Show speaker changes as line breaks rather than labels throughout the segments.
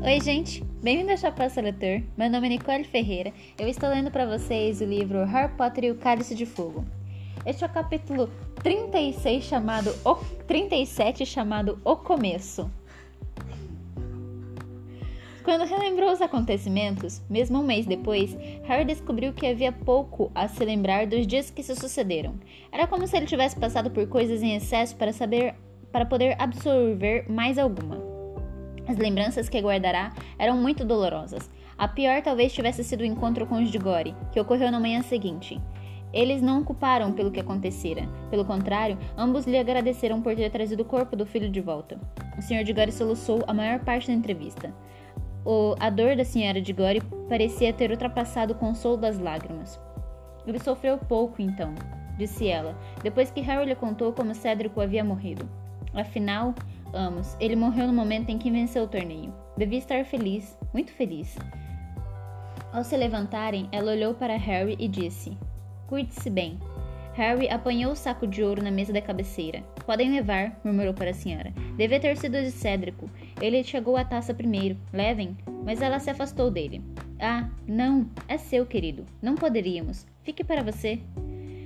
Oi, gente! Bem-vindo ao Chapéu Seletor. Meu nome é Nicole Ferreira. Eu estou lendo para vocês o livro Harry Potter e o Cálice de Fogo. Este é o capítulo 36 chamado o 37 chamado O Começo. Quando relembrou os acontecimentos, mesmo um mês depois, Harry descobriu que havia pouco a se lembrar dos dias que se sucederam. Era como se ele tivesse passado por coisas em excesso para saber para poder absorver mais alguma. As lembranças que guardará eram muito dolorosas. A pior talvez tivesse sido o encontro com os de Gore, que ocorreu na manhã seguinte. Eles não o culparam pelo que acontecera. Pelo contrário, ambos lhe agradeceram por ter trazido o corpo do filho de volta. O Sr. de Gore soluçou a maior parte da entrevista. O, a dor da senhora de Gore parecia ter ultrapassado o consolo das lágrimas. Ele sofreu pouco, então, disse ela, depois que Harry lhe contou como Cédrico havia morrido. Afinal, Amos, ele morreu no momento em que venceu o torneio. Devia estar feliz, muito feliz. Ao se levantarem, ela olhou para Harry e disse: Cuide-se bem. Harry apanhou o saco de ouro na mesa da cabeceira. Podem levar, murmurou para a senhora. Deve ter sido de Cédrico. Ele chegou à taça primeiro. Levem. Mas ela se afastou dele. Ah, não. É seu, querido. Não poderíamos. Fique para você.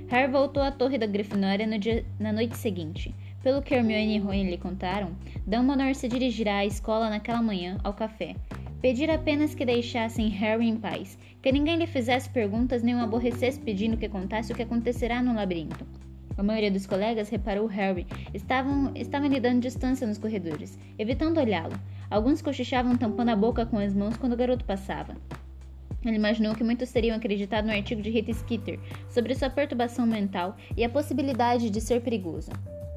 Harry voltou à torre da Grifinória no dia, na noite seguinte. Pelo que Hermione e Rony lhe contaram, Dumbledore se dirigirá à escola naquela manhã, ao café. Pedir apenas que deixassem Harry em paz, que ninguém lhe fizesse perguntas nem o aborrecesse pedindo que contasse o que acontecerá no labirinto. A maioria dos colegas reparou Harry. Estavam, estavam lhe dando distância nos corredores, evitando olhá-lo. Alguns cochichavam tampando a boca com as mãos quando o garoto passava. Ele imaginou que muitos teriam acreditado no artigo de Rita Skeeter sobre sua perturbação mental e a possibilidade de ser perigoso.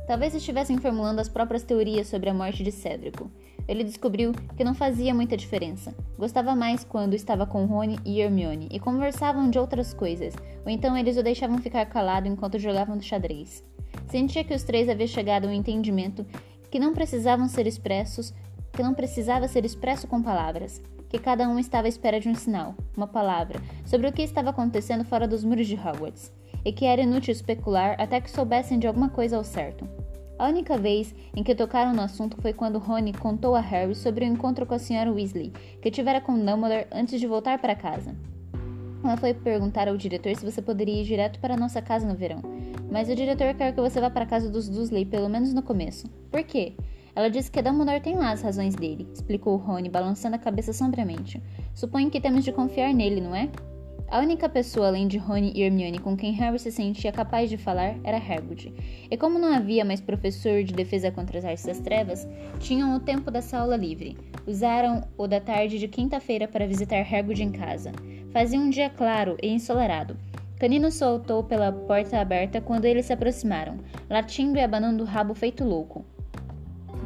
Talvez estivessem formulando as próprias teorias sobre a morte de Cédrico. Ele descobriu que não fazia muita diferença. Gostava mais quando estava com Rony e Hermione e conversavam de outras coisas, ou então eles o deixavam ficar calado enquanto jogavam xadrez. Sentia que os três haviam chegado a um entendimento que não precisavam ser expressos, que não precisava ser expresso com palavras, que cada um estava à espera de um sinal, uma palavra, sobre o que estava acontecendo fora dos muros de Hogwarts e que era inútil especular até que soubessem de alguma coisa ao certo. A única vez em que tocaram no assunto foi quando Rony contou a Harry sobre o encontro com a Sra. Weasley, que tivera com Dumbledore antes de voltar para casa. Ela foi perguntar ao diretor se você poderia ir direto para nossa casa no verão, mas o diretor quer que você vá para a casa dos Dursley pelo menos no começo. Por quê? Ela disse que Dumbledore tem lá as razões dele, explicou Rony, balançando a cabeça sombriamente. Suponho que temos de confiar nele, não é? A única pessoa além de Rony e Hermione com quem Harry se sentia capaz de falar era Hagrid. E como não havia mais professor de defesa contra as artes das trevas, tinham o tempo dessa aula livre. Usaram o da tarde de quinta-feira para visitar Hagrid em casa. Fazia um dia claro e ensolarado. Canino soltou pela porta aberta quando eles se aproximaram, latindo e abanando o rabo feito louco.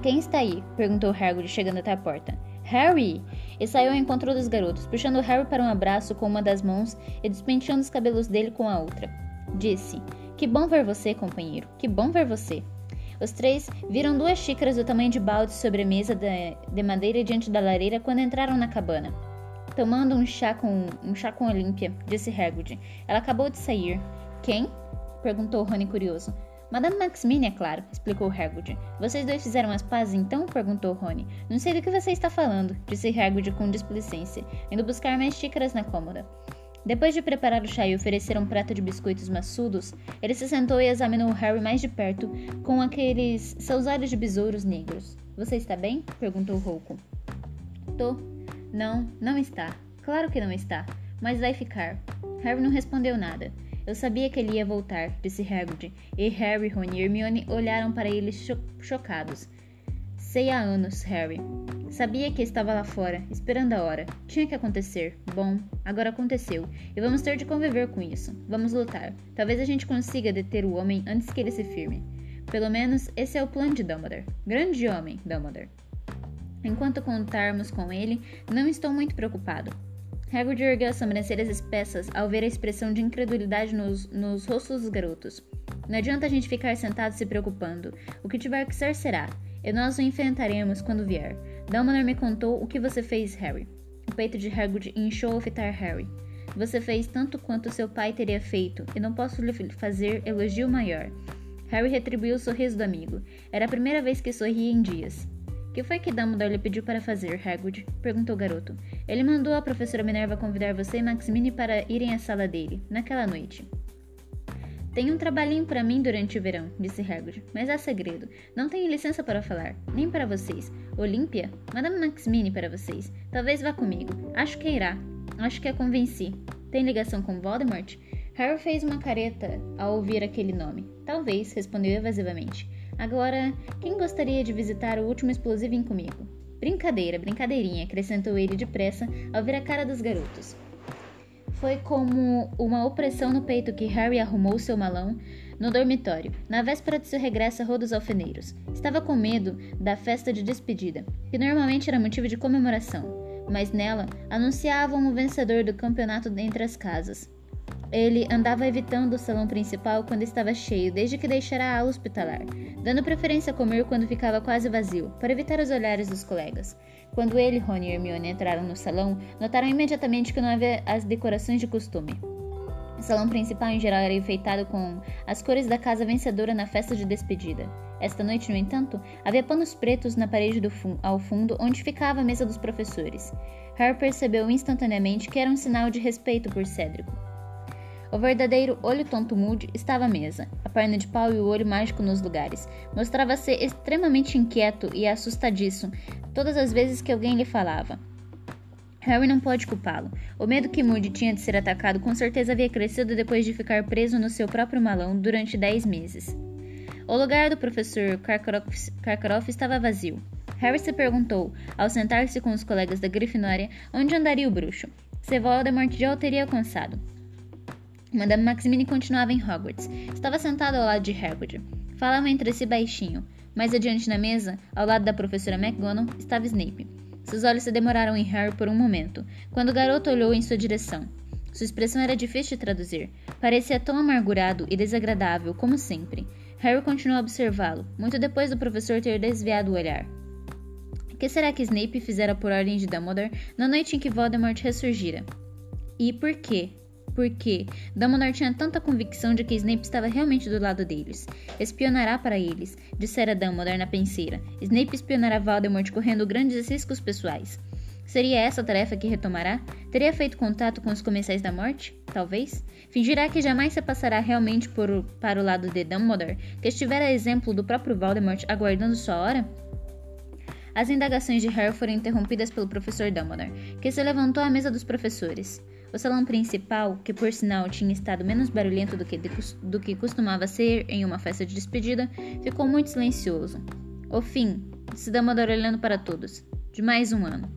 Quem está aí? perguntou Hagrid chegando até a porta. Harry! E saiu ao encontro dos garotos, puxando Harry para um abraço com uma das mãos e despenteando os cabelos dele com a outra. Disse: Que bom ver você, companheiro. Que bom ver você. Os três viram duas xícaras do tamanho de balde sobre a mesa de madeira diante da lareira quando entraram na cabana. Tomando um chá com um chá com Olímpia, disse Hagrid. Ela acabou de sair. Quem? perguntou Rony curioso. Madame Maximine, é claro, explicou Hagrid. Vocês dois fizeram as pazes então? perguntou Rony. Não sei do que você está falando, disse Hagrid com displicência, indo buscar mais xícaras na cômoda. Depois de preparar o chá e oferecer um prato de biscoitos maçudos, ele se sentou e examinou Harry mais de perto, com aqueles seus olhos de besouros negros. Você está bem? perguntou Rouco. Tô. Não, não está. Claro que não está. Mas vai ficar. Harry não respondeu nada. Eu sabia que ele ia voltar, disse Hagrid, e Harry, Ron e Hermione olharam para ele cho chocados. Sei há anos, Harry. Sabia que estava lá fora, esperando a hora. Tinha que acontecer. Bom, agora aconteceu, e vamos ter de conviver com isso. Vamos lutar. Talvez a gente consiga deter o homem antes que ele se firme. Pelo menos esse é o plano de Dumbledore. Grande homem, Dumbledore. Enquanto contarmos com ele, não estou muito preocupado. Hagrid ergueu as sobrancelhas espessas ao ver a expressão de incredulidade nos, nos rostos dos garotos. Não adianta a gente ficar sentado se preocupando. O que tiver que ser, será. E nós o enfrentaremos quando vier. Dumbledore me contou o que você fez, Harry. O peito de Hagrid inchou ao fitar Harry. Você fez tanto quanto seu pai teria feito, e não posso lhe fazer elogio maior. Harry retribuiu o sorriso do amigo. Era a primeira vez que sorria em dias. Que foi que Dumbledore lhe pediu para fazer, Hagrid? perguntou o garoto. Ele mandou a professora Minerva convidar você e Maximine para irem à sala dele, naquela noite. Tem um trabalhinho para mim durante o verão, disse Hagrid, mas há segredo. Não tenho licença para falar, nem para vocês. Olímpia, Madame Maximine para vocês. Talvez vá comigo. Acho que irá. Acho que a convenci. Tem ligação com Voldemort? Harry fez uma careta ao ouvir aquele nome. Talvez, respondeu evasivamente. Agora, quem gostaria de visitar o último explosivo comigo? Brincadeira, brincadeirinha, acrescentou ele depressa ao ver a cara dos garotos. Foi como uma opressão no peito que Harry arrumou seu malão no dormitório, na véspera de seu regresso a Rua dos Alfeneiros. Estava com medo da festa de despedida, que normalmente era motivo de comemoração, mas nela anunciavam o vencedor do campeonato entre as casas. Ele andava evitando o salão principal quando estava cheio, desde que deixara a ala hospitalar, dando preferência a comer quando ficava quase vazio, para evitar os olhares dos colegas. Quando ele, Rony e Hermione entraram no salão, notaram imediatamente que não havia as decorações de costume. O salão principal em geral era enfeitado com as cores da casa vencedora na festa de despedida. Esta noite, no entanto, havia panos pretos na parede fun ao fundo onde ficava a mesa dos professores. Harry percebeu instantaneamente que era um sinal de respeito por Cédrico. O verdadeiro olho tonto Moody estava à mesa, a perna de pau e o olho mágico nos lugares. Mostrava-se extremamente inquieto e assustadiço todas as vezes que alguém lhe falava. Harry não pode culpá-lo. O medo que Moody tinha de ser atacado com certeza havia crescido depois de ficar preso no seu próprio malão durante dez meses. O lugar do professor Karkaroff, Karkaroff estava vazio. Harry se perguntou, ao sentar-se com os colegas da Grifinória, onde andaria o bruxo. Se Voldemort já o teria alcançado. Madame Maximine continuava em Hogwarts. Estava sentada ao lado de Hagrid. Falavam entre si baixinho. Mais adiante na mesa, ao lado da professora McGonagall, estava Snape. Seus olhos se demoraram em Harry por um momento, quando o garoto olhou em sua direção. Sua expressão era difícil de traduzir. Parecia tão amargurado e desagradável como sempre. Harry continuou a observá-lo, muito depois do professor ter desviado o olhar. O que será que Snape fizera por ordem de Dumbledore na noite em que Voldemort ressurgira? E por quê? Porque Dumbledore tinha tanta convicção de que Snape estava realmente do lado deles. Espionará para eles, dissera Dumbledore na penseira. Snape espionará Voldemort correndo grandes riscos pessoais. Seria essa a tarefa que retomará? Teria feito contato com os comensais da morte? Talvez? Fingirá que jamais se passará realmente por, para o lado de Dumbledore, que estivera a exemplo do próprio Voldemort aguardando sua hora? As indagações de Harry foram interrompidas pelo professor Dumbledore, que se levantou à mesa dos professores. O salão principal, que por sinal tinha estado menos barulhento do que, de, do que costumava ser em uma festa de despedida, ficou muito silencioso. O fim, disse Dumbledore olhando para todos, de mais um ano.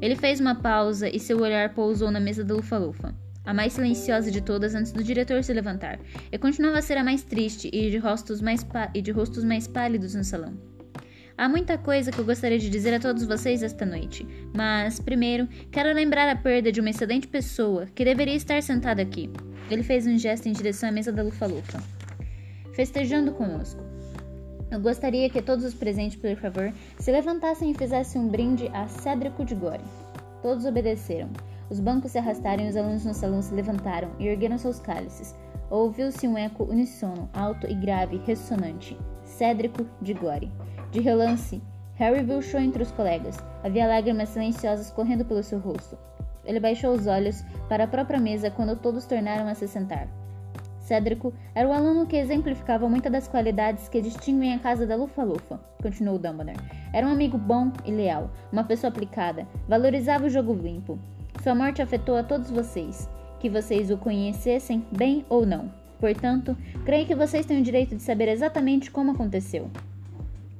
Ele fez uma pausa e seu olhar pousou na mesa da Lufa-Lufa, a mais silenciosa de todas antes do diretor se levantar, e continuava a ser a mais triste e de rostos mais, e de rostos mais pálidos no salão. Há muita coisa que eu gostaria de dizer a todos vocês esta noite, mas, primeiro, quero lembrar a perda de uma excelente pessoa que deveria estar sentada aqui. Ele fez um gesto em direção à mesa da Lufa-Lufa. Festejando conosco. Eu gostaria que todos os presentes, por favor, se levantassem e fizessem um brinde a Cédrico de Gore. Todos obedeceram. Os bancos se arrastaram e os alunos no salão se levantaram e ergueram seus cálices. Ouviu-se um eco uníssono, alto e grave, ressonante. Cédrico de Gore. De relance, Harry viu Cho entre os colegas. Havia lágrimas silenciosas correndo pelo seu rosto. Ele baixou os olhos para a própria mesa quando todos tornaram a se sentar. Cédrico era o aluno que exemplificava muitas das qualidades que distinguem a casa da Lufa-Lufa, continuou Dumbledore. Era um amigo bom e leal, uma pessoa aplicada, valorizava o jogo limpo. Sua morte afetou a todos vocês, que vocês o conhecessem bem ou não. Portanto, creio que vocês têm o direito de saber exatamente como aconteceu.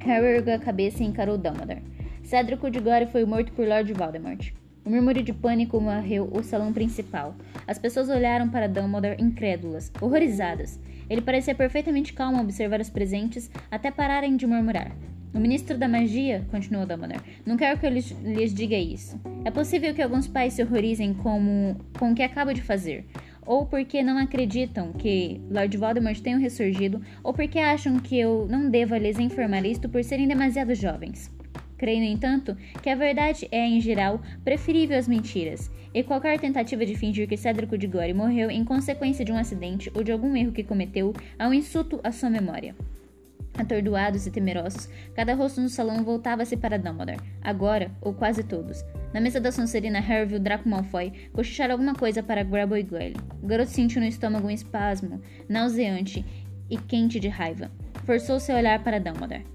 Harry ergueu a cabeça e encarou Dumbledore. Cedric Diggory foi morto por Lord Voldemort. Um murmúrio de pânico varreu o salão principal. As pessoas olharam para Dumbledore incrédulas, horrorizadas. Ele parecia perfeitamente calmo ao observar os presentes, até pararem de murmurar. O ministro da magia, continuou Dumbledore, não quero que eu lhes, lhes diga isso. É possível que alguns pais se horrorizem como, com o que acabo de fazer ou porque não acreditam que Lord Voldemort tenha ressurgido, ou porque acham que eu não deva lhes informar isto por serem demasiado jovens. Creio, no entanto, que a verdade é, em geral, preferível às mentiras, e qualquer tentativa de fingir que Cédrico de morreu em consequência de um acidente ou de algum erro que cometeu é um insulto à sua memória. Atordoados e temerosos, cada rosto no salão voltava-se para Dumbledore. Agora, ou quase todos. Na mesa da Sonserina, Harry viu Draco Malfoy cochichar alguma coisa para Grabo e Goyle. O garoto sentiu no estômago um espasmo, nauseante e quente de raiva. Forçou-se a olhar para Dumbledore.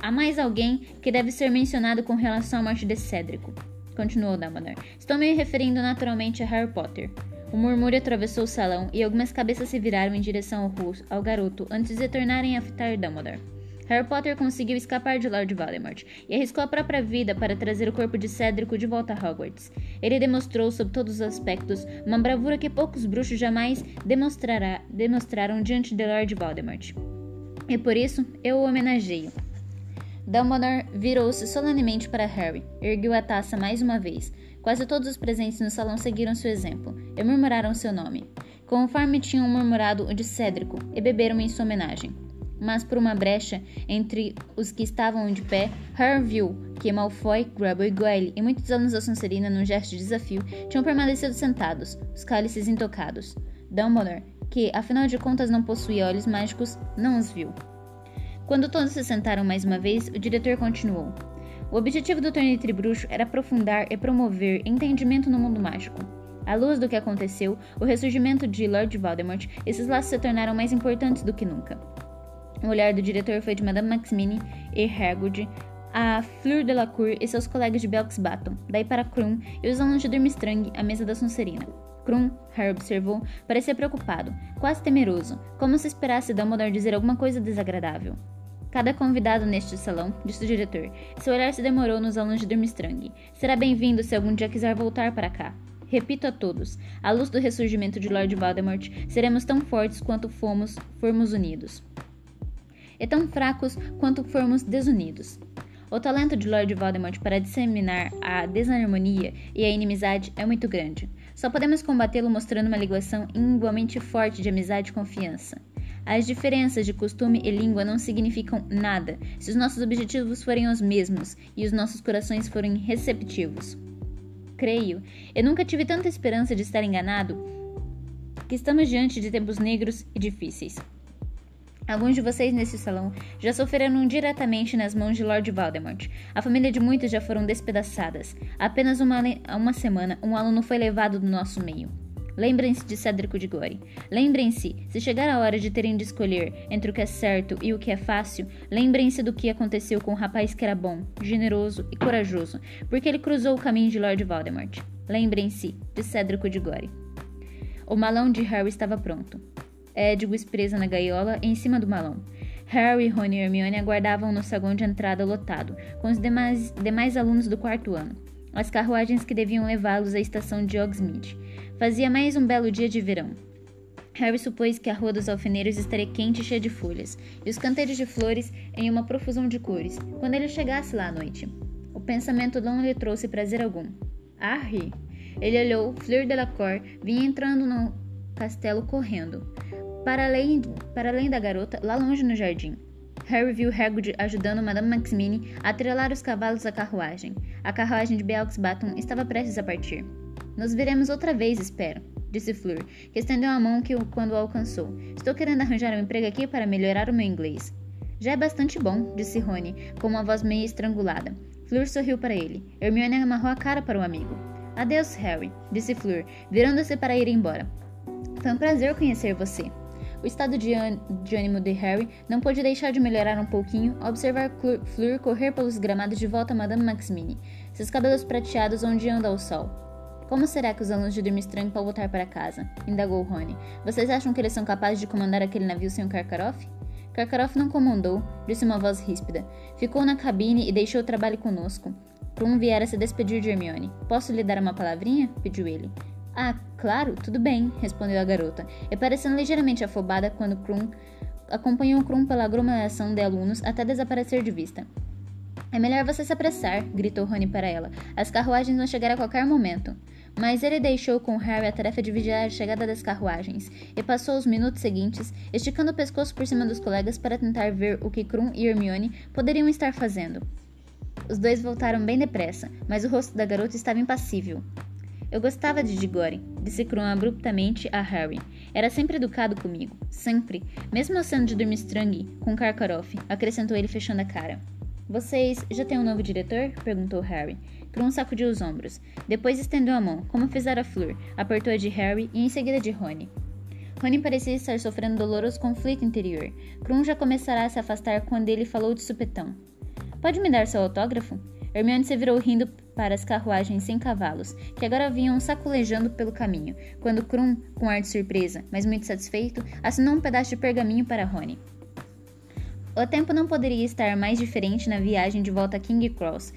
Há mais alguém que deve ser mencionado com relação à morte de Cédrico, continuou Dumbledore. Estou me referindo naturalmente a Harry Potter. O murmúrio atravessou o salão e algumas cabeças se viraram em direção ao, ao garoto antes de tornarem a fitar Dumbledore. Harry Potter conseguiu escapar de Lord Voldemort e arriscou a própria vida para trazer o corpo de Cédrico de volta a Hogwarts. Ele demonstrou, sob todos os aspectos, uma bravura que poucos bruxos jamais demonstraram diante de Lord Voldemort. E por isso eu o homenageio. Dumbledore virou-se solenemente para Harry, ergueu a taça mais uma vez. Quase todos os presentes no salão seguiram seu exemplo e murmuraram seu nome, conforme tinham murmurado o de Cédrico, e beberam em sua homenagem mas por uma brecha entre os que estavam de pé, Harry viu que Malfoy, Grubble e Goyle e muitos alunos da Sonserina, num gesto de desafio, tinham permanecido sentados, os cálices intocados. Dumbledore, que afinal de contas não possuía olhos mágicos, não os viu. Quando todos se sentaram mais uma vez, o diretor continuou. O objetivo do torneio tribruxo era aprofundar e promover entendimento no mundo mágico. À luz do que aconteceu, o ressurgimento de Lord Voldemort, esses laços se tornaram mais importantes do que nunca. O olhar do diretor foi de Madame Maximine e Hagrid a Fleur Delacour e seus colegas de Belks Baton, daí para Krum e os alunos de Durmstrang à mesa da Sonserina. Krum, Harry observou, parecia preocupado, quase temeroso, como se esperasse Dumbledore dizer alguma coisa desagradável. Cada convidado neste salão, disse o diretor, seu olhar se demorou nos alunos de Durmstrang. Será bem-vindo se algum dia quiser voltar para cá. Repito a todos, à luz do ressurgimento de Lord Voldemort, seremos tão fortes quanto fomos, formos unidos e tão fracos quanto formos desunidos. O talento de Lord Voldemort para disseminar a desarmonia e a inimizade é muito grande. Só podemos combatê-lo mostrando uma ligação igualmente forte de amizade e confiança. As diferenças de costume e língua não significam nada se os nossos objetivos forem os mesmos e os nossos corações forem receptivos. Creio, eu nunca tive tanta esperança de estar enganado, que estamos diante de tempos negros e difíceis. Alguns de vocês nesse salão já sofreram diretamente nas mãos de Lord Voldemort. A família de muitos já foram despedaçadas. Há apenas uma, uma semana, um aluno foi levado do nosso meio. Lembrem-se de Cédrico de Gore. Lembrem-se, se chegar a hora de terem de escolher entre o que é certo e o que é fácil, lembrem-se do que aconteceu com o rapaz que era bom, generoso e corajoso, porque ele cruzou o caminho de Lord Voldemort. Lembrem-se de Cédrico de Gore. O malão de Harry estava pronto. Edwis presa na gaiola em cima do malão. Harry, Rony e Hermione aguardavam no saguão de entrada lotado, com os demais, demais alunos do quarto ano. As carruagens que deviam levá-los à estação de Hogsmeade. Fazia mais um belo dia de verão. Harry supôs que a rua dos alfeneiros estaria quente e cheia de folhas, e os canteiros de flores em uma profusão de cores, quando ele chegasse lá à noite. O pensamento não lhe trouxe prazer algum. Harry! Ele olhou, Fleur Delacour vinha entrando no castelo correndo. Para além, para além da garota, lá longe no jardim, Harry viu Hagrid ajudando Madame Maximine a atrelar os cavalos à carruagem. A carruagem de Beaux Baton estava prestes a partir. Nos veremos outra vez, espero, disse Fleur, que estendeu a mão que, quando o alcançou. Estou querendo arranjar um emprego aqui para melhorar o meu inglês. Já é bastante bom, disse Rony, com uma voz meio estrangulada. Fleur sorriu para ele. Hermione amarrou a cara para o amigo. Adeus, Harry, disse Fleur, virando-se para ir embora. Foi um prazer conhecer você. O estado de, de ânimo de Harry não pôde deixar de melhorar um pouquinho ao observar Fleur correr pelos gramados de volta a Madame Maximine, seus cabelos prateados ondeando ao sol. Como será que os alunos de Durmstrang vão voltar para casa? indagou Rony. Vocês acham que eles são capazes de comandar aquele navio sem o Karkaroff? Karkaroff não comandou, disse uma voz ríspida. Ficou na cabine e deixou o trabalho conosco. Krum viera se despedir de Hermione. Posso lhe dar uma palavrinha? pediu ele. Ah, claro, tudo bem, respondeu a garota, e parecendo ligeiramente afobada quando Krum acompanhou Krum pela aglomeração de alunos até desaparecer de vista. É melhor você se apressar, gritou Rony para ela. As carruagens vão chegar a qualquer momento. Mas ele deixou com Harry a tarefa de vigiar a chegada das carruagens e passou os minutos seguintes esticando o pescoço por cima dos colegas para tentar ver o que Krum e Hermione poderiam estar fazendo. Os dois voltaram bem depressa, mas o rosto da garota estava impassível. Eu gostava de Digore, disse Krum abruptamente a Harry. Era sempre educado comigo. Sempre. Mesmo sendo de Durmstrang com Karkaroff, acrescentou ele fechando a cara. Vocês já têm um novo diretor? perguntou Harry. Krum sacudiu os ombros. Depois estendeu a mão, como fizera Fleur, apertou a de Harry e em seguida de Rony. Rony parecia estar sofrendo doloroso conflito interior. Krum já começará a se afastar quando ele falou de supetão. Pode me dar seu autógrafo? Hermione se virou rindo para as carruagens sem cavalos, que agora vinham sacolejando pelo caminho, quando Krum, com ar de surpresa, mas muito satisfeito, assinou um pedaço de pergaminho para Rony. O tempo não poderia estar mais diferente na viagem de volta a King Cross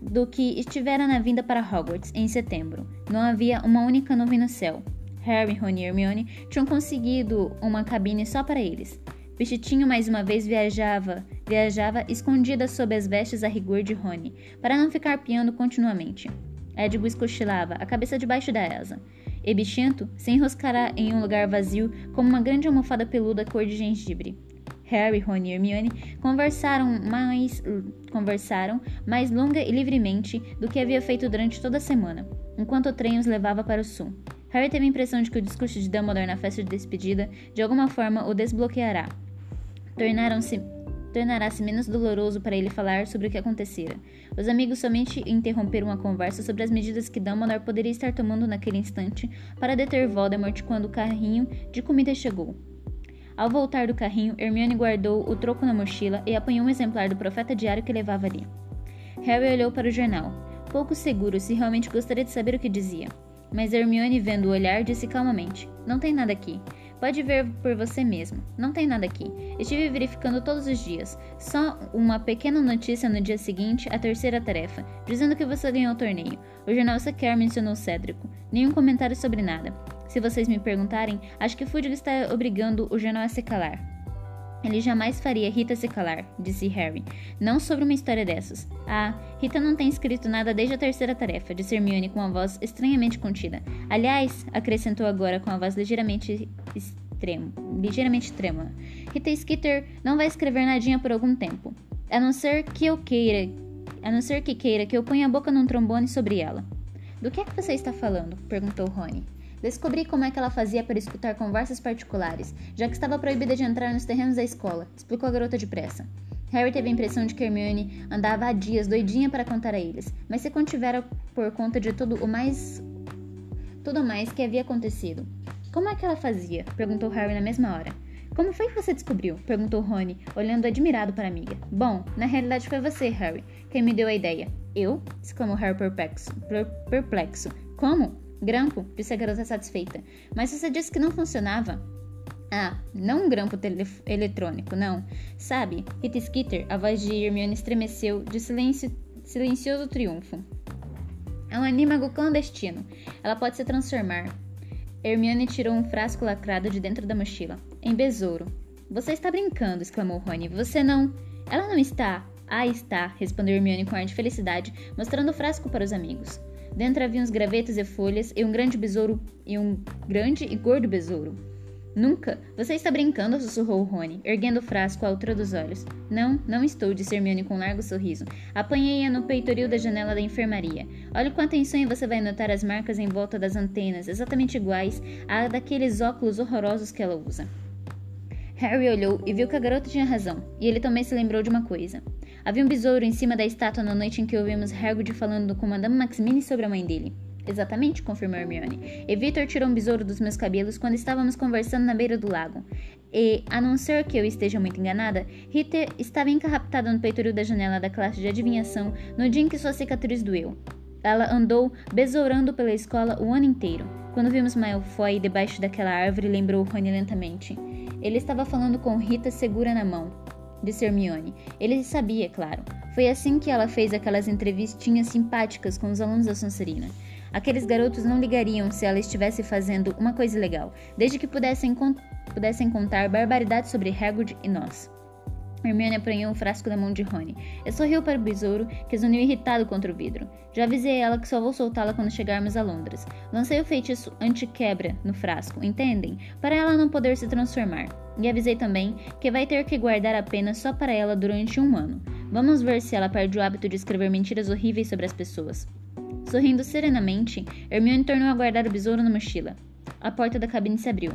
do que estivera na vinda para Hogwarts em setembro. Não havia uma única nuvem no céu. Harry, Rony e Hermione tinham conseguido uma cabine só para eles. Bichitinho mais uma vez viajava, viajava escondida sob as vestes a rigor de Rony, para não ficar piando continuamente. Edgo cochilava, a cabeça debaixo da asa. E Bichinto se enroscará em um lugar vazio como uma grande almofada peluda cor de gengibre. Harry, Rony e Hermione conversaram mais, conversaram mais longa e livremente do que havia feito durante toda a semana, enquanto o trem os levava para o sul. Harry teve a impressão de que o discurso de Dumbledore na festa de despedida de alguma forma o desbloqueará. Tornaram-se tornará-se menos doloroso para ele falar sobre o que acontecera. Os amigos somente interromperam a conversa sobre as medidas que Dumbledore poderia estar tomando naquele instante para deter Voldemort quando o carrinho de comida chegou. Ao voltar do carrinho, Hermione guardou o troco na mochila e apanhou um exemplar do Profeta Diário que levava ali. Harry olhou para o jornal, pouco seguro se realmente gostaria de saber o que dizia. Mas Hermione, vendo o olhar, disse calmamente: Não tem nada aqui. Pode ver por você mesmo. Não tem nada aqui. Estive verificando todos os dias. Só uma pequena notícia no dia seguinte, a terceira tarefa, dizendo que você ganhou o torneio. O jornal sequer mencionou Cédrico. Nenhum comentário sobre nada. Se vocês me perguntarem, acho que Fudge está obrigando o jornal a se calar. Ele jamais faria Rita se calar, disse Harry. Não sobre uma história dessas. Ah, Rita não tem escrito nada desde a terceira tarefa, disse Hermione com uma voz estranhamente contida. Aliás, acrescentou agora com a voz ligeiramente extremo, ligeiramente trêmula. Rita Skeeter não vai escrever nadinha por algum tempo. A não ser que eu queira, a não ser que queira que eu ponha a boca num trombone sobre ela. Do que é que você está falando? perguntou Rony. Descobri como é que ela fazia para escutar conversas particulares, já que estava proibida de entrar nos terrenos da escola, explicou a garota depressa. Harry teve a impressão de que Hermione andava há dias doidinha para contar a eles, mas se contivera por conta de tudo o mais tudo mais que havia acontecido. Como é que ela fazia? perguntou Harry na mesma hora. Como foi que você descobriu? perguntou Rony, olhando admirado para a amiga. Bom, na realidade foi você, Harry, quem me deu a ideia. Eu? exclamou Harry perplexo. perplexo. Como? Grampo, disse a garota satisfeita. Mas você disse que não funcionava. Ah, não um grampo eletrônico, não. Sabe, Rita Skeeter, a voz de Hermione estremeceu de silêncio, silencioso triunfo. É um anímago clandestino. Ela pode se transformar. Hermione tirou um frasco lacrado de dentro da mochila. Em besouro. Você está brincando, exclamou Rony. Você não. Ela não está. Ah, está, respondeu Hermione com ar de felicidade, mostrando o frasco para os amigos. Dentro havia uns gravetos e folhas e um grande besouro e um grande e gordo besouro. Nunca! Você está brincando, sussurrou Rony, erguendo o frasco à altura dos olhos. Não, não estou, disse Hermione com um largo sorriso. Apanhei-a no peitoril da janela da enfermaria. Olhe com atenção e você vai notar as marcas em volta das antenas, exatamente iguais à daqueles óculos horrorosos que ela usa. Harry olhou e viu que a garota tinha razão, e ele também se lembrou de uma coisa. Havia um besouro em cima da estátua na noite em que ouvimos Hagrid falando com Madame Maximine sobre a mãe dele. Exatamente, confirmou Hermione. E Victor tirou um besouro dos meus cabelos quando estávamos conversando na beira do lago. E, a não ser que eu esteja muito enganada, Rita estava encarraptada no peitoril da janela da classe de adivinhação no dia em que sua cicatriz doeu. Ela andou besourando pela escola o ano inteiro. Quando vimos Malfoy debaixo daquela árvore, lembrou Rony lentamente. Ele estava falando com Rita segura na mão disse Hermione. Ele sabia, é claro. Foi assim que ela fez aquelas entrevistinhas simpáticas com os alunos da Sonserina. Aqueles garotos não ligariam se ela estivesse fazendo uma coisa legal, desde que pudessem, pudessem contar barbaridades sobre Hagrid e nós. Hermione apanhou o frasco da mão de Rony e sorriu para o besouro, que zuniu irritado contra o vidro. Já avisei ela que só vou soltá-la quando chegarmos a Londres. Lancei o feitiço anti-quebra no frasco, entendem? Para ela não poder se transformar. E avisei também que vai ter que guardar a pena só para ela durante um ano. Vamos ver se ela perde o hábito de escrever mentiras horríveis sobre as pessoas. Sorrindo serenamente, Hermione tornou a guardar o besouro na mochila. A porta da cabine se abriu.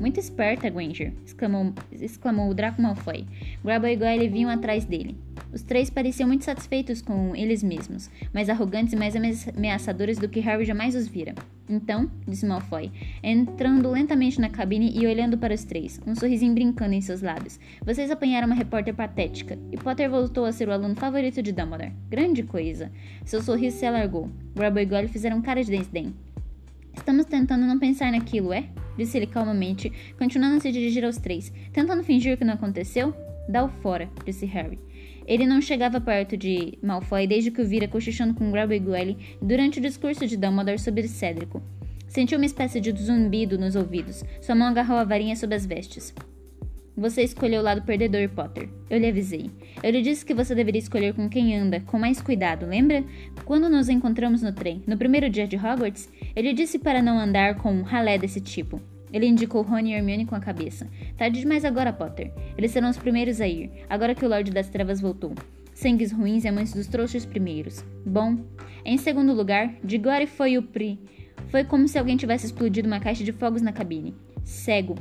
Muito esperta, Granger, exclamou, exclamou o Draco Malfoy. Grabo e Goyle vinham atrás dele. Os três pareciam muito satisfeitos com eles mesmos, mais arrogantes e mais ameaçadores do que Harry jamais os vira. Então, disse Malfoy, entrando lentamente na cabine e olhando para os três, um sorrisinho brincando em seus lábios. Vocês apanharam uma repórter patética, e Potter voltou a ser o aluno favorito de Dumbledore. Grande coisa. Seu sorriso se alargou. Grabo e Goyle fizeram cara de desdém. Estamos tentando não pensar naquilo, é? Disse ele calmamente, continuando a se dirigir aos três. Tentando fingir que não aconteceu? Dá-o fora, disse Harry. Ele não chegava perto de Malfoy desde que o vira cochichando com Grabo Goyle durante o discurso de Dumbledore sobre Cédrico. Sentiu uma espécie de zumbido nos ouvidos. Sua mão agarrou a varinha sob as vestes. Você escolheu o lado perdedor, Potter. Eu lhe avisei. Eu lhe disse que você deveria escolher com quem anda, com mais cuidado, lembra? Quando nos encontramos no trem, no primeiro dia de Hogwarts, eu lhe disse para não andar com um ralé desse tipo. Ele indicou Rony e Hermione com a cabeça. Tarde demais agora, Potter. Eles serão os primeiros a ir, agora que o Lorde das Trevas voltou. Sangues ruins e amantes dos trouxas primeiros. Bom. Em segundo lugar, Digore foi o Pri. Foi como se alguém tivesse explodido uma caixa de fogos na cabine. Cego,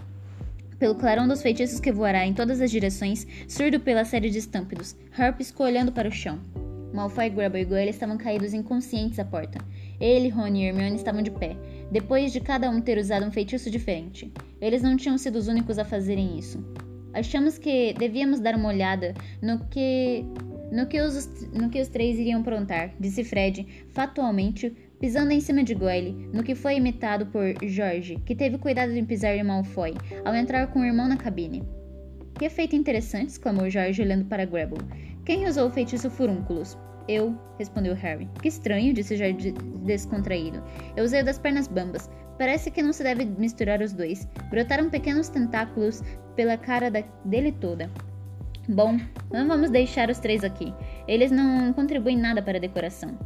pelo clarão dos feitiços que voará em todas as direções, surdo pela série de estampidos, Harp olhando para o chão. Malfoy, Grubble e Goyle estavam caídos inconscientes à porta. Ele, Rony e Hermione estavam de pé, depois de cada um ter usado um feitiço diferente. Eles não tinham sido os únicos a fazerem isso. Achamos que devíamos dar uma olhada no que no que os, no que os três iriam aprontar, disse Fred, fatualmente, pisando em cima de Goyle, no que foi imitado por George, que teve cuidado de pisar em Malfoy, ao entrar com o irmão na cabine. Que efeito interessante! exclamou George olhando para Grable. Quem usou o feitiço furúnculos? Eu, respondeu Harry. Que estranho, disse George descontraído. Eu usei das pernas bambas. Parece que não se deve misturar os dois. Brotaram pequenos tentáculos pela cara da, dele toda. Bom, não vamos deixar os três aqui. Eles não contribuem nada para a decoração.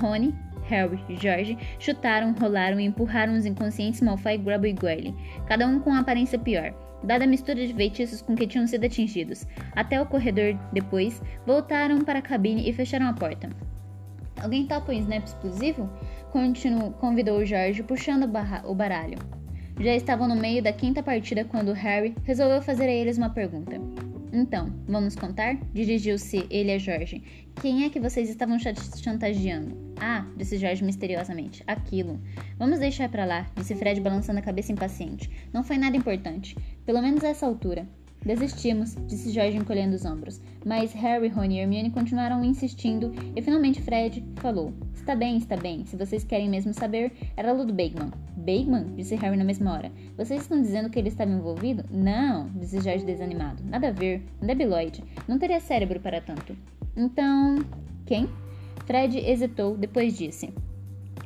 Rony, Harry e George chutaram, rolaram e empurraram os inconscientes Malfoy, Grubble e Goyle, cada um com aparência pior, dada a mistura de feitiços com que tinham sido atingidos. Até o corredor, depois, voltaram para a cabine e fecharam a porta. Alguém topa um snap explosivo? Continuou, convidou George, puxando o baralho. Já estavam no meio da quinta partida quando Harry resolveu fazer a eles uma pergunta. Então, vamos contar? Dirigiu-se ele a Jorge. Quem é que vocês estavam chantageando? Ah, disse Jorge misteriosamente. Aquilo. Vamos deixar para lá, disse Fred balançando a cabeça impaciente. Não foi nada importante. Pelo menos a essa altura. Desistimos, disse Jorge encolhendo os ombros. Mas Harry, Rony e Hermione continuaram insistindo e finalmente Fred falou: Está bem, está bem. Se vocês querem mesmo saber, era Ludo Bagman. Bagman? disse Harry na mesma hora. Vocês estão dizendo que ele estava envolvido? Não, disse Jorge desanimado. Nada a ver. Debiloide. Não teria cérebro para tanto. Então. Quem? Fred hesitou, depois disse: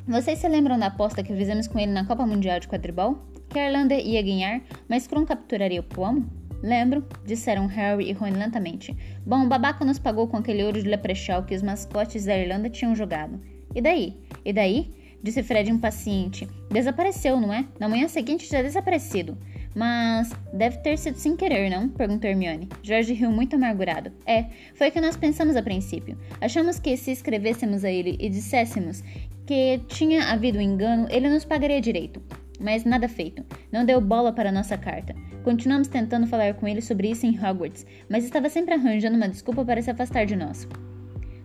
Vocês se lembram da aposta que fizemos com ele na Copa Mundial de Quadribol? Que a Irlanda ia ganhar, mas Kron capturaria o Pomo? Lembro, disseram Harry e Rony lentamente. Bom, o babaca nos pagou com aquele ouro de leprechal que os mascotes da Irlanda tinham jogado. E daí? E daí? Disse Fred impaciente. Desapareceu, não é? Na manhã seguinte já desaparecido. Mas deve ter sido sem querer, não? Perguntou Hermione. George riu muito amargurado. É, foi o que nós pensamos a princípio. Achamos que se escrevêssemos a ele e disséssemos que tinha havido um engano, ele nos pagaria direito. Mas nada feito. Não deu bola para nossa carta. Continuamos tentando falar com ele sobre isso em Hogwarts, mas estava sempre arranjando uma desculpa para se afastar de nós.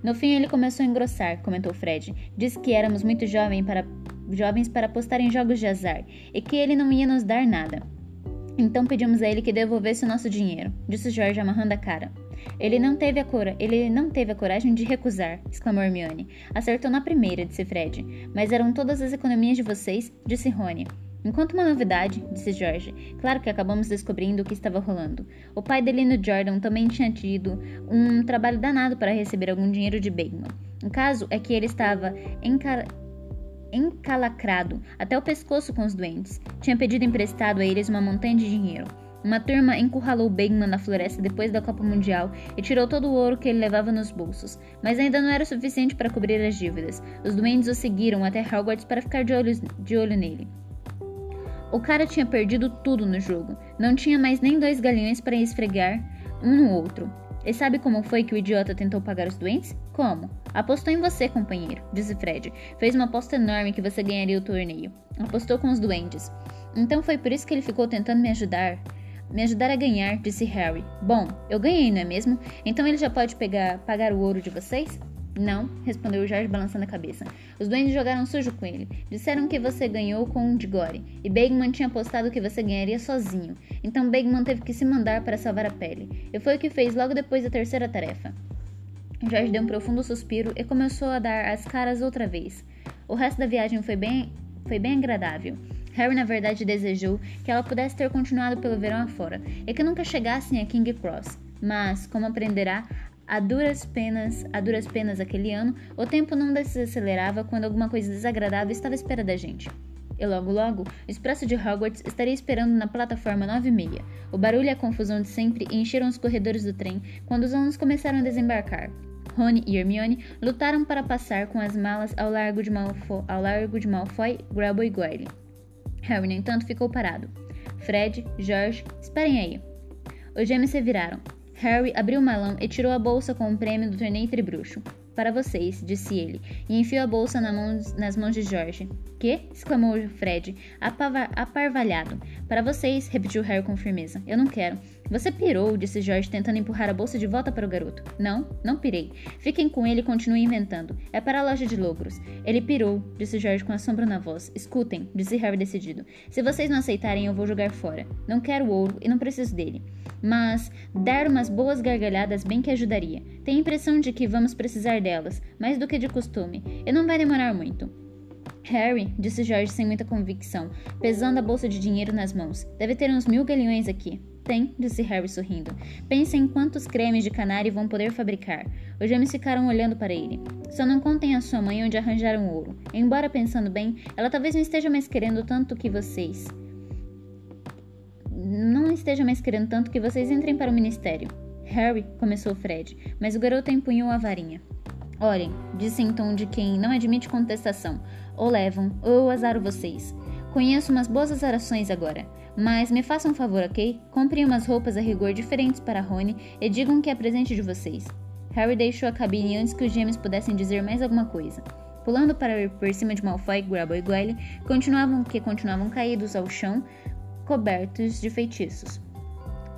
No fim, ele começou a engrossar, comentou Fred. Disse que éramos muito jovem para, jovens para apostar em jogos de azar e que ele não ia nos dar nada. Então pedimos a ele que devolvesse o nosso dinheiro, disse George amarrando a cara. Ele não teve a cora, ele não teve a coragem de recusar, exclamou Hermione. Acertou na primeira, disse Fred. Mas eram todas as economias de vocês, disse Rony. Enquanto uma novidade, disse George. Claro que acabamos descobrindo o que estava rolando. O pai dele no Jordan também tinha tido um trabalho danado para receber algum dinheiro de Bateman. O caso é que ele estava encar encalacrado até o pescoço com os doentes. Tinha pedido emprestado a eles uma montanha de dinheiro. Uma turma encurralou Bagman na floresta depois da Copa Mundial e tirou todo o ouro que ele levava nos bolsos, mas ainda não era suficiente para cobrir as dívidas. Os doentes o seguiram até Hogwarts para ficar de olho, de olho nele. O cara tinha perdido tudo no jogo. Não tinha mais nem dois galinhões para esfregar um no outro. E sabe como foi que o idiota tentou pagar os doentes? Como? Apostou em você, companheiro, disse Fred. Fez uma aposta enorme que você ganharia o torneio. Apostou com os duendes. Então foi por isso que ele ficou tentando me ajudar. Me ajudar a ganhar, disse Harry. Bom, eu ganhei, não é mesmo? Então ele já pode pegar, pagar o ouro de vocês? Não, respondeu Jorge balançando a cabeça. Os duendes jogaram sujo com ele. Disseram que você ganhou com um Digore, e Bagman tinha apostado que você ganharia sozinho. Então Bagman teve que se mandar para salvar a pele. E foi o que fez logo depois da terceira tarefa. Jorge deu um profundo suspiro e começou a dar as caras outra vez. O resto da viagem foi bem, foi bem agradável. Harry, na verdade, desejou que ela pudesse ter continuado pelo verão afora e que nunca chegassem a King Cross. Mas, como aprenderá, a duras penas, a duras penas aquele ano, o tempo não desacelerava quando alguma coisa desagradável estava à espera da gente. E logo logo, o expresso de Hogwarts estaria esperando na plataforma 9 e meia. O barulho e a confusão de sempre encheram os corredores do trem quando os alunos começaram a desembarcar. Rony e Hermione lutaram para passar com as malas ao largo de, ao largo de Malfoy, Grabo e Goyle. Harry, no entanto, ficou parado. Fred, George, esperem aí. Os gêmeos se viraram. Harry abriu o malão e tirou a bolsa com o prêmio do torneio tribruxo. Para vocês, disse ele, e enfiou a bolsa na mão, nas mãos de George. Que? exclamou Fred, aparvalhado. Para vocês, repetiu Harry com firmeza. Eu não quero. Você pirou, disse George, tentando empurrar a bolsa de volta para o garoto. Não, não pirei. Fiquem com ele e continuem inventando. É para a loja de logros. Ele pirou, disse George com assombro na voz. Escutem, disse Harry decidido. Se vocês não aceitarem, eu vou jogar fora. Não quero ouro e não preciso dele. Mas dar umas boas gargalhadas bem que ajudaria. Tenho a impressão de que vamos precisar delas, mais do que de costume, e não vai demorar muito. Harry, disse George sem muita convicção, pesando a bolsa de dinheiro nas mãos. Deve ter uns mil galeões aqui. Tem, disse Harry sorrindo. Pense em quantos cremes de canário vão poder fabricar. Os gêmeos ficaram olhando para ele. Só não contem a sua mãe onde arranjaram ouro. Embora pensando bem, ela talvez não esteja mais querendo tanto que vocês. Não esteja mais querendo tanto que vocês entrem para o ministério. Harry, começou Fred, mas o garoto empunhou a varinha. Orem, disse em tom de quem não admite contestação. Ou levam, ou azaro vocês. Conheço umas boas azarações agora, mas me façam um favor, ok? Comprem umas roupas a rigor diferentes para Rony e digam que é presente de vocês. Harry deixou a cabine antes que os gêmeos pudessem dizer mais alguma coisa. Pulando para por cima de Malfoy, Grabo e Goyle, continuavam que continuavam caídos ao chão, cobertos de feitiços.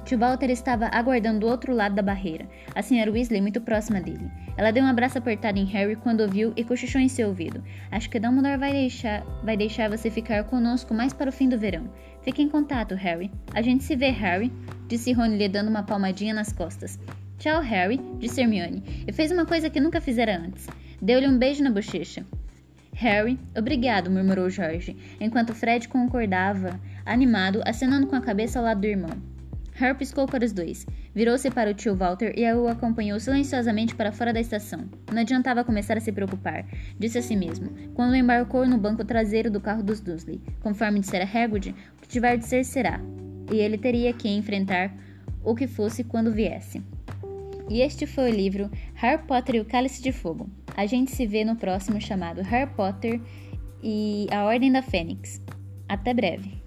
Tio Walter estava aguardando do outro lado da barreira, a senhora Weasley muito próxima dele. Ela deu um abraço apertado em Harry quando ouviu e cochichou em seu ouvido. Acho que Dumbledore vai deixar, vai deixar você ficar conosco mais para o fim do verão. Fique em contato, Harry. A gente se vê, Harry, disse Rony lhe dando uma palmadinha nas costas. Tchau, Harry, disse Hermione, e fez uma coisa que nunca fizera antes. Deu-lhe um beijo na bochecha. Harry, obrigado, murmurou George, enquanto Fred concordava, animado, acenando com a cabeça ao lado do irmão. Harry piscou para os dois, virou-se para o tio Walter e o acompanhou silenciosamente para fora da estação. Não adiantava começar a se preocupar, disse a si mesmo, quando embarcou no banco traseiro do carro dos Dursley. Conforme dissera Hagrid, o que tiver de ser será, e ele teria que enfrentar o que fosse quando viesse. E este foi o livro Harry Potter e o Cálice de Fogo. A gente se vê no próximo chamado Harry Potter e a Ordem da Fênix. Até breve!